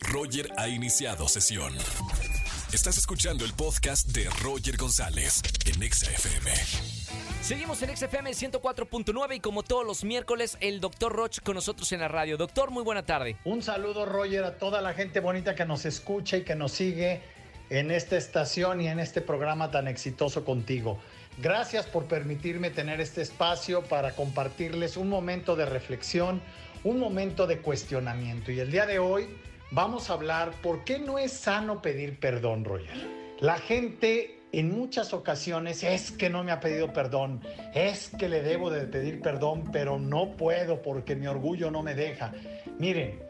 Roger ha iniciado sesión. Estás escuchando el podcast de Roger González en Exa FM. Seguimos en XFM 104.9 y como todos los miércoles, el doctor Roch con nosotros en la radio. Doctor, muy buena tarde. Un saludo, Roger, a toda la gente bonita que nos escucha y que nos sigue en esta estación y en este programa tan exitoso contigo. Gracias por permitirme tener este espacio para compartirles un momento de reflexión, un momento de cuestionamiento. Y el día de hoy vamos a hablar por qué no es sano pedir perdón, Roger. La gente en muchas ocasiones es que no me ha pedido perdón, es que le debo de pedir perdón, pero no puedo porque mi orgullo no me deja. Miren,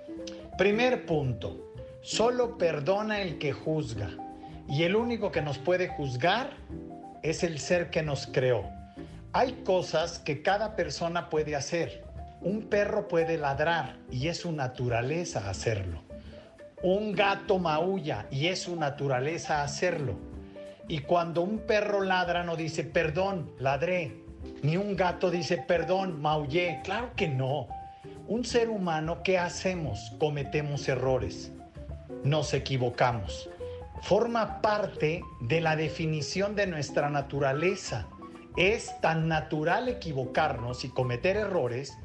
primer punto, solo perdona el que juzga y el único que nos puede juzgar es el ser que nos creó. Hay cosas que cada persona puede hacer. Un perro puede ladrar y es su naturaleza hacerlo. Un gato maulla y es su naturaleza hacerlo. Y cuando un perro ladra no dice, perdón, ladré. Ni un gato dice, perdón, maullé. Claro que no. Un ser humano, ¿qué hacemos? Cometemos errores. Nos equivocamos. Forma parte de la definición de nuestra naturaleza. Es tan natural equivocarnos y cometer errores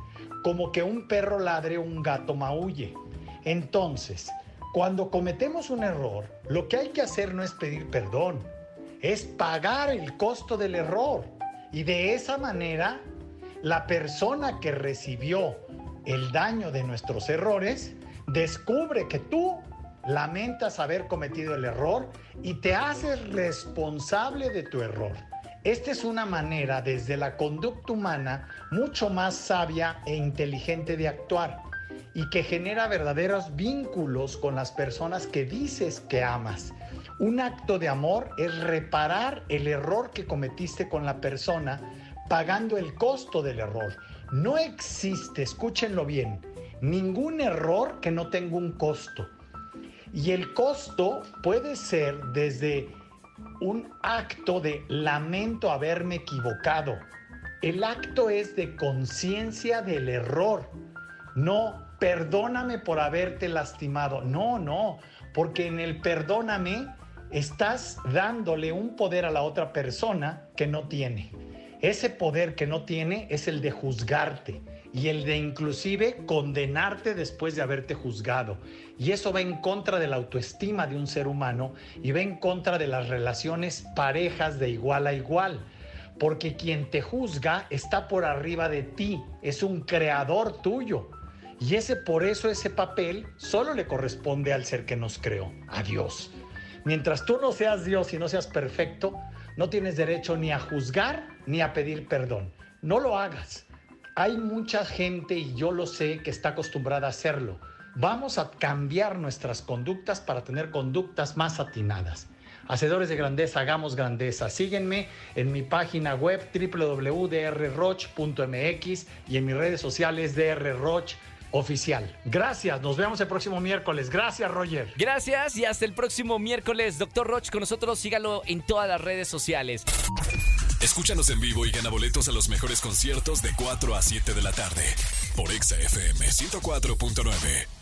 como que un perro ladre o un gato maulle. Entonces, cuando cometemos un error, lo que hay que hacer no es pedir perdón, es pagar el costo del error. Y de esa manera, la persona que recibió el daño de nuestros errores descubre que tú lamentas haber cometido el error y te haces responsable de tu error. Esta es una manera desde la conducta humana mucho más sabia e inteligente de actuar y que genera verdaderos vínculos con las personas que dices que amas. Un acto de amor es reparar el error que cometiste con la persona pagando el costo del error. No existe, escúchenlo bien, ningún error que no tenga un costo. Y el costo puede ser desde un acto de lamento haberme equivocado. El acto es de conciencia del error. No, perdóname por haberte lastimado. No, no, porque en el perdóname estás dándole un poder a la otra persona que no tiene. Ese poder que no tiene es el de juzgarte y el de inclusive condenarte después de haberte juzgado. Y eso va en contra de la autoestima de un ser humano y va en contra de las relaciones parejas de igual a igual. Porque quien te juzga está por arriba de ti, es un creador tuyo. Y ese por eso ese papel solo le corresponde al ser que nos creó, a Dios. Mientras tú no seas Dios y no seas perfecto, no tienes derecho ni a juzgar ni a pedir perdón. No lo hagas. Hay mucha gente, y yo lo sé, que está acostumbrada a hacerlo. Vamos a cambiar nuestras conductas para tener conductas más atinadas. Hacedores de grandeza, hagamos grandeza. Síguenme en mi página web www.drroch.mx y en mis redes sociales drroch oficial. Gracias, nos vemos el próximo miércoles. Gracias, Roger. Gracias y hasta el próximo miércoles. Doctor Roch con nosotros, sígalo en todas las redes sociales. Escúchanos en vivo y gana boletos a los mejores conciertos de 4 a 7 de la tarde por Exa FM 104.9.